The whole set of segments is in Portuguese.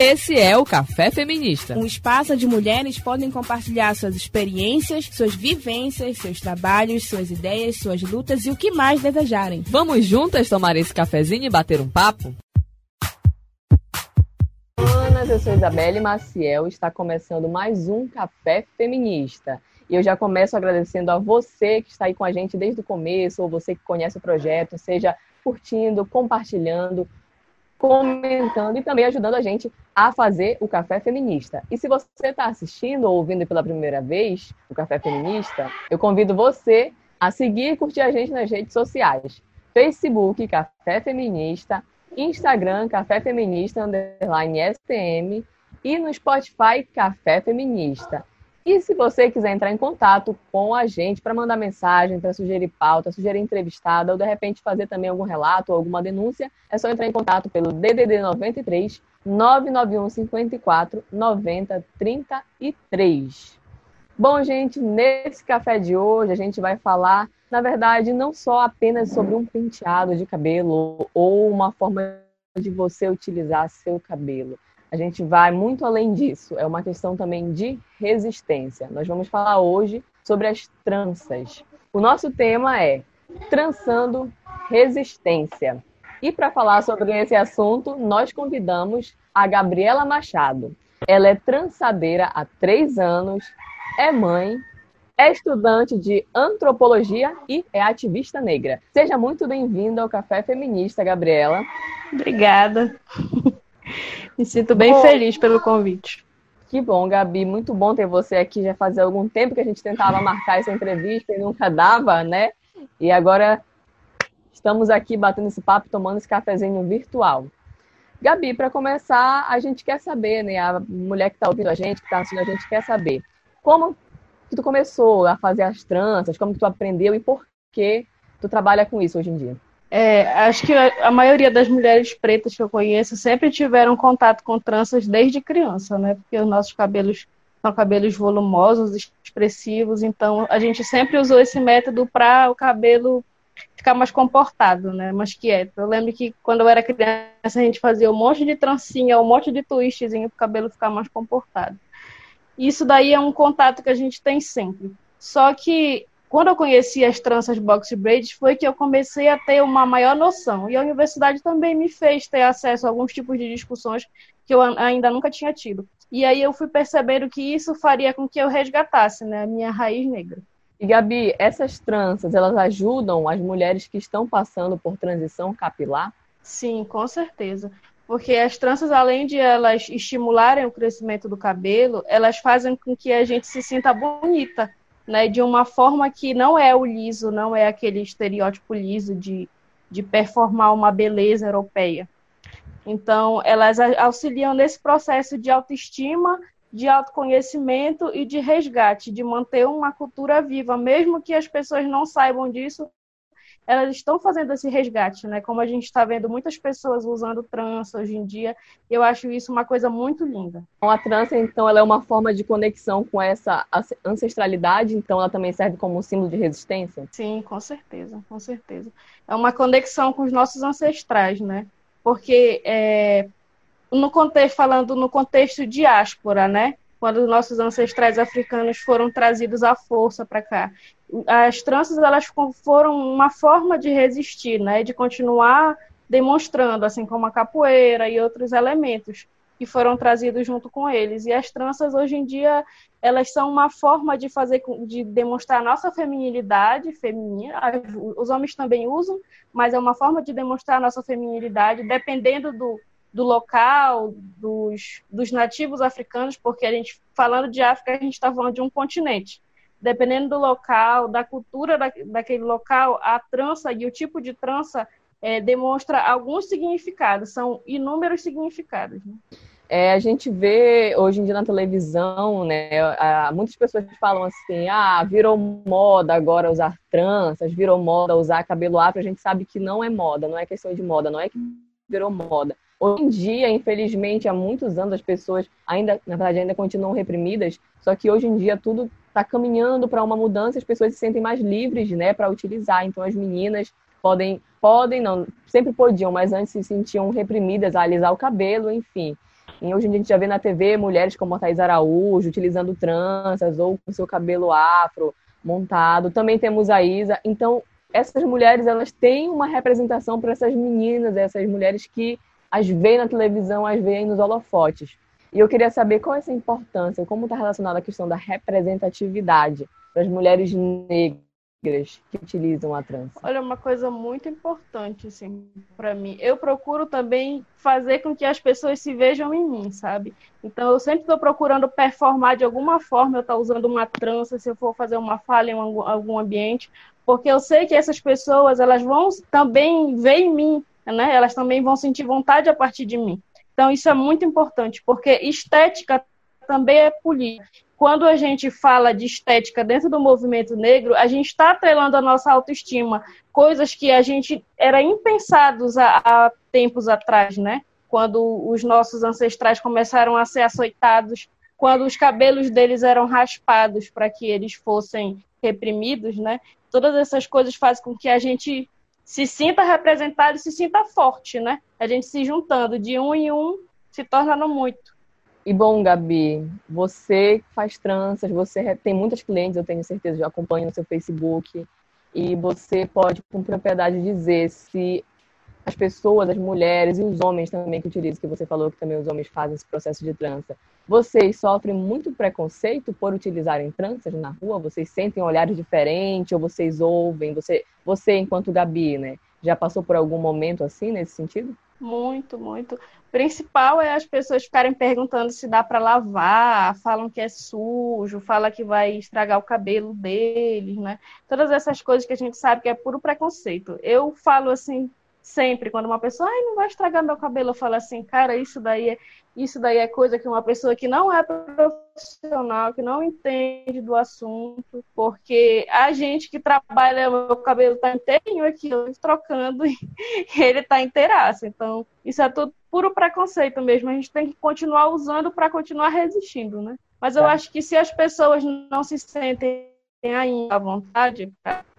Esse é o Café Feminista. Um espaço onde mulheres podem compartilhar suas experiências, suas vivências, seus trabalhos, suas ideias, suas lutas e o que mais desejarem. Vamos juntas tomar esse cafezinho e bater um papo? Ana, eu sou Isabelle Maciel e está começando mais um Café Feminista. E eu já começo agradecendo a você que está aí com a gente desde o começo, ou você que conhece o projeto, seja curtindo, compartilhando, comentando e também ajudando a gente a fazer o Café Feminista. E se você está assistindo ou ouvindo pela primeira vez o Café Feminista, eu convido você a seguir e curtir a gente nas redes sociais. Facebook, Café Feminista, Instagram, Café Feminista, underline STM, e no Spotify, Café Feminista. E se você quiser entrar em contato com a gente para mandar mensagem, para sugerir pauta, sugerir entrevistada ou de repente fazer também algum relato ou alguma denúncia, é só entrar em contato pelo DDD 93 991 54 90 33. Bom, gente, nesse café de hoje a gente vai falar, na verdade, não só apenas sobre um penteado de cabelo ou uma forma de você utilizar seu cabelo a gente vai muito além disso. É uma questão também de resistência. Nós vamos falar hoje sobre as tranças. O nosso tema é Trançando Resistência. E para falar sobre esse assunto, nós convidamos a Gabriela Machado. Ela é trançadeira há três anos, é mãe, é estudante de antropologia e é ativista negra. Seja muito bem-vinda ao Café Feminista, Gabriela. Obrigada. Me sinto bem bom, feliz pelo convite. Que bom, Gabi. Muito bom ter você aqui. Já fazia algum tempo que a gente tentava marcar essa entrevista e nunca dava, né? E agora estamos aqui batendo esse papo, tomando esse cafezinho virtual. Gabi, para começar, a gente quer saber, né? A mulher que está ouvindo a gente, que está assistindo a gente, quer saber como que tu começou a fazer as tranças, como que tu aprendeu e por que tu trabalha com isso hoje em dia. É, acho que a, maioria das mulheres pretas que eu conheço sempre tiveram contato com tranças desde criança, né? Porque os nossos cabelos são cabelos volumosos, expressivos, então a gente sempre usou esse método para o cabelo ficar mais comportado, né? Mais quieto. Eu lembro que quando eu era criança a gente fazia um monte de trancinha, um monte de twistzinho para o cabelo ficar mais comportado. Isso daí é um contato que a gente tem sempre. Só que quando eu conheci as tranças box braids foi que eu comecei a ter uma maior noção. E a universidade também me fez ter acesso a alguns tipos de discussões que eu ainda nunca tinha tido. E aí eu fui percebendo que isso faria com que eu resgatasse né, a minha raiz negra. E Gabi, essas tranças, elas ajudam as mulheres que estão passando por transição capilar? Sim, com certeza. Porque as tranças, além de elas estimularem o crescimento do cabelo, elas fazem com que a gente se sinta bonita né, de uma forma que não é o liso, não é aquele estereótipo liso de, de performar uma beleza europeia. Então, elas auxiliam nesse processo de autoestima, de autoconhecimento e de resgate, de manter uma cultura viva, mesmo que as pessoas não saibam disso, elas estão fazendo esse resgate, né? Como a gente está vendo muitas pessoas usando trança hoje em dia, eu acho isso uma coisa muito linda. Então, a trança, então, ela é uma forma de conexão com essa ancestralidade, então ela também serve como um símbolo de resistência? Sim, com certeza, com certeza. É uma conexão com os nossos ancestrais, né? Porque é, no contexto, falando no contexto diáspora, né? quando nossos ancestrais africanos foram trazidos à força para cá. As tranças elas foram uma forma de resistir, né, de continuar demonstrando, assim como a capoeira e outros elementos que foram trazidos junto com eles. E as tranças hoje em dia elas são uma forma de fazer, de demonstrar a nossa feminilidade feminina. Os homens também usam, mas é uma forma de demonstrar a nossa feminilidade, dependendo do do local, dos, dos nativos africanos, porque a gente, falando de África, a gente está falando de um continente. Dependendo do local, da cultura da, daquele local, a trança e o tipo de trança é, demonstra alguns significados, são inúmeros significados. Né? É, a gente vê hoje em dia na televisão, né? Muitas pessoas falam assim: ah, virou moda agora usar tranças, virou moda usar cabelo afro. A gente sabe que não é moda, não é questão de moda, não é que virou moda. Hoje em dia, infelizmente, há muitos anos as pessoas ainda, na verdade, ainda continuam reprimidas, só que hoje em dia tudo está caminhando para uma mudança, as pessoas se sentem mais livres, né, para utilizar. Então as meninas podem, podem não, sempre podiam, mas antes se sentiam reprimidas a alisar o cabelo, enfim. E hoje a gente já vê na TV mulheres como a Thais Araújo utilizando tranças ou com seu cabelo afro montado. Também temos a Isa. Então, essas mulheres, elas têm uma representação para essas meninas, essas mulheres que as veem na televisão, as veem nos holofotes. E eu queria saber qual é essa importância, como está relacionada a questão da representatividade para as mulheres negras que utilizam a trança? Olha, uma coisa muito importante, assim, para mim. Eu procuro também fazer com que as pessoas se vejam em mim, sabe? Então, eu sempre estou procurando performar de alguma forma. Eu estou usando uma trança, se eu for fazer uma fala em algum ambiente, porque eu sei que essas pessoas, elas vão também ver em mim, né? Elas também vão sentir vontade a partir de mim. Então, isso é muito importante, porque estética também é política quando a gente fala de estética dentro do movimento negro, a gente está atrelando a nossa autoestima, coisas que a gente era impensados há, há, tempos atrás, né? Quando os nossos ancestrais começaram a ser açoitados, quando os cabelos deles eram raspados para que eles fossem reprimidos, né? Todas essas coisas fazem com que a gente se sinta representado e se sinta forte, né? A gente se juntando de um em um se torna no muito. E bom, Gabi, você faz tranças, você tem muitas clientes, eu tenho certeza, já acompanho no seu Facebook, e você pode com propriedade dizer se as pessoas, as mulheres e os homens também que utilizam, que você falou que também os homens fazem esse processo de trança, vocês sofrem muito preconceito por utilizarem tranças na rua? Vocês sentem olhares diferentes ou vocês ouvem? Você, você enquanto Gabi, né, já passou por algum momento assim nesse sentido? Muito, muito. Principal é as pessoas ficarem perguntando se dá para lavar, falam que é sujo, fala que vai estragar o cabelo deles, né? Todas essas coisas que a gente sabe que é puro preconceito. Eu falo assim sempre quando uma pessoa, ai, não vai estragar meu cabelo, eu falo assim, cara, isso daí é isso daí é coisa que uma pessoa que não é profissional, que não entende do assunto, porque a gente que trabalha, o cabelo tá inteirinho aqui, eu trocando, e ele tá inteiraço. Então, isso é tudo puro preconceito mesmo. A gente tem que continuar usando para continuar resistindo, né? Mas eu é. acho que se as pessoas não se sentem ainda à vontade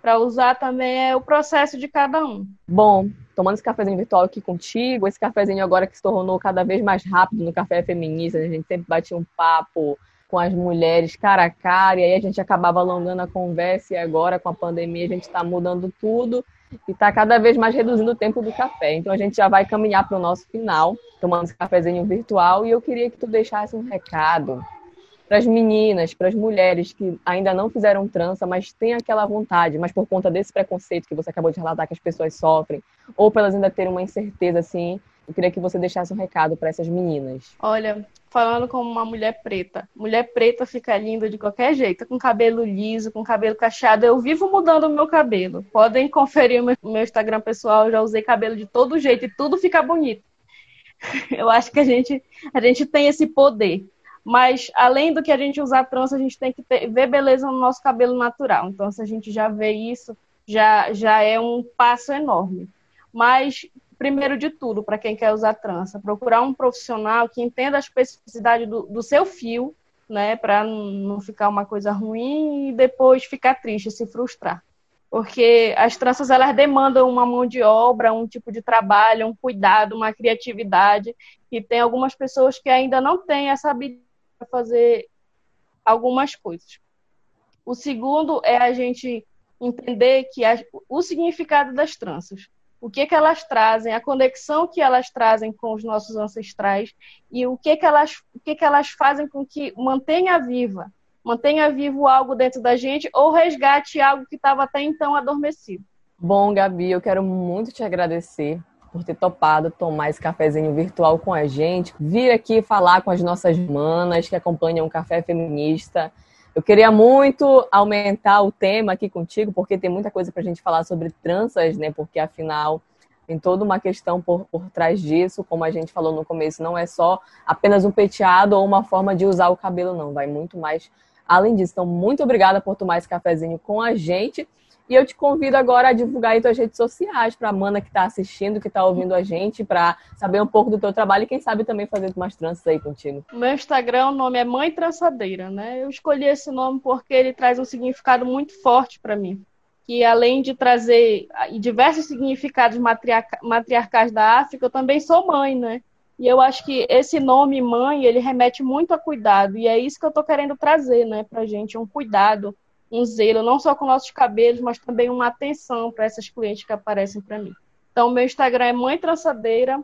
para usar também é o processo de cada um. Bom, tomando esse cafezinho virtual aqui contigo, esse cafezinho agora que se tornou cada vez mais rápido no Café Feminista, a gente sempre batia um papo com as mulheres cara a cara, e aí a gente acabava alongando a conversa, e agora com a pandemia a gente está mudando tudo e está cada vez mais reduzindo o tempo do café. Então a gente já vai caminhar para o nosso final, tomando esse cafezinho virtual, e eu queria que tu deixasse um recado para as meninas, para as mulheres que ainda não fizeram trança, mas têm aquela vontade, mas por conta desse preconceito que você acabou de relatar que as pessoas sofrem, ou para elas ainda terem uma incerteza assim, eu queria que você deixasse um recado para essas meninas. Olha, falando como uma mulher preta, mulher preta fica linda de qualquer jeito, com cabelo liso, com cabelo cacheado. Eu vivo mudando o meu cabelo. Podem conferir o meu Instagram pessoal, eu já usei cabelo de todo jeito e tudo fica bonito. Eu acho que a gente, a gente tem esse poder mas, além do que a gente usar trança, a gente tem que ter, ver beleza no nosso cabelo natural. Então, se a gente já vê isso, já, já é um passo enorme. Mas, primeiro de tudo, para quem quer usar trança, procurar um profissional que entenda a especificidade do, do seu fio, né, para não ficar uma coisa ruim e depois ficar triste, se frustrar. Porque as tranças elas demandam uma mão de obra, um tipo de trabalho, um cuidado, uma criatividade, e tem algumas pessoas que ainda não têm essa habilidade fazer algumas coisas. O segundo é a gente entender que a, o significado das tranças, o que que elas trazem, a conexão que elas trazem com os nossos ancestrais e o que que elas, o que que elas fazem com que mantenha viva, mantenha vivo algo dentro da gente ou resgate algo que estava até então adormecido. Bom, Gabi, eu quero muito te agradecer por ter topado tomar esse cafezinho virtual com a gente, vir aqui falar com as nossas manas que acompanham o Café Feminista. Eu queria muito aumentar o tema aqui contigo, porque tem muita coisa para a gente falar sobre tranças, né? Porque afinal tem toda uma questão por, por trás disso, como a gente falou no começo, não é só apenas um penteado ou uma forma de usar o cabelo, não. Vai muito mais além disso. Então, muito obrigada por tomar esse cafezinho com a gente. E eu te convido agora a divulgar aí tuas redes sociais para a Mana que está assistindo, que está ouvindo a gente, para saber um pouco do teu trabalho e quem sabe também fazer umas tranças aí contigo. Meu Instagram, o nome é Mãe Trançadeira, né? Eu escolhi esse nome porque ele traz um significado muito forte para mim. Que além de trazer diversos significados matriarca matriarcais da África, eu também sou mãe, né? E eu acho que esse nome mãe, ele remete muito a cuidado. E é isso que eu estou querendo trazer, né, pra gente, um cuidado, um zelo, não só com nossos cabelos, mas também uma atenção para essas clientes que aparecem para mim. Então, meu Instagram é Mãe Trançadeira,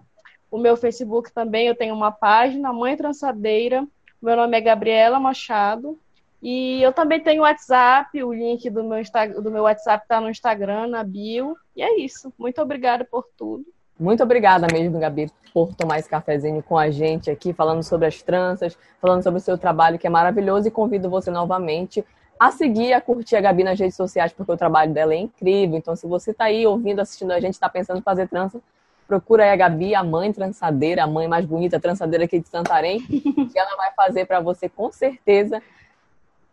o meu Facebook também, eu tenho uma página, Mãe Trançadeira, meu nome é Gabriela Machado, e eu também tenho WhatsApp, o link do meu, do meu WhatsApp está no Instagram, na bio. E é isso. Muito obrigada por tudo. Muito obrigada mesmo, Gabi, por tomar esse cafezinho com a gente aqui, falando sobre as tranças, falando sobre o seu trabalho, que é maravilhoso, e convido você novamente a seguir, a curtir a Gabi nas redes sociais, porque o trabalho dela é incrível. Então, se você está aí ouvindo, assistindo a gente, está pensando em fazer trança, procura aí a Gabi, a mãe trançadeira, a mãe mais bonita trançadeira aqui de Santarém, que ela vai fazer para você com certeza,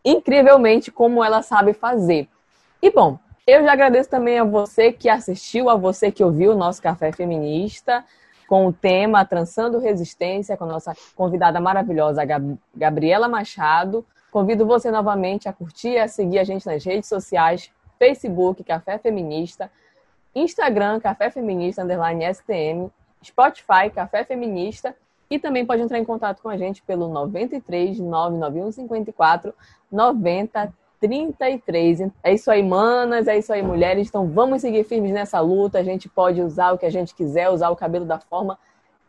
incrivelmente, como ela sabe fazer. E bom, eu já agradeço também a você que assistiu, a você que ouviu o nosso Café Feminista com o tema Trançando Resistência, com a nossa convidada maravilhosa, Gabriela Machado. Convido você novamente a curtir e a seguir a gente nas redes sociais, Facebook, Café Feminista, Instagram, Café Feminista, underline STM, Spotify, Café Feminista, e também pode entrar em contato com a gente pelo 93 991 54 90 33. É isso aí, manas, é isso aí, mulheres. Então vamos seguir firmes nessa luta. A gente pode usar o que a gente quiser, usar o cabelo da forma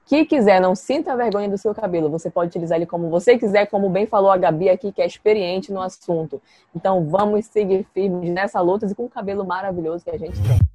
que quiser. Não sinta vergonha do seu cabelo. Você pode utilizar ele como você quiser, como bem falou a Gabi aqui, que é experiente no assunto. Então vamos seguir firmes nessa luta e com o cabelo maravilhoso que a gente tem.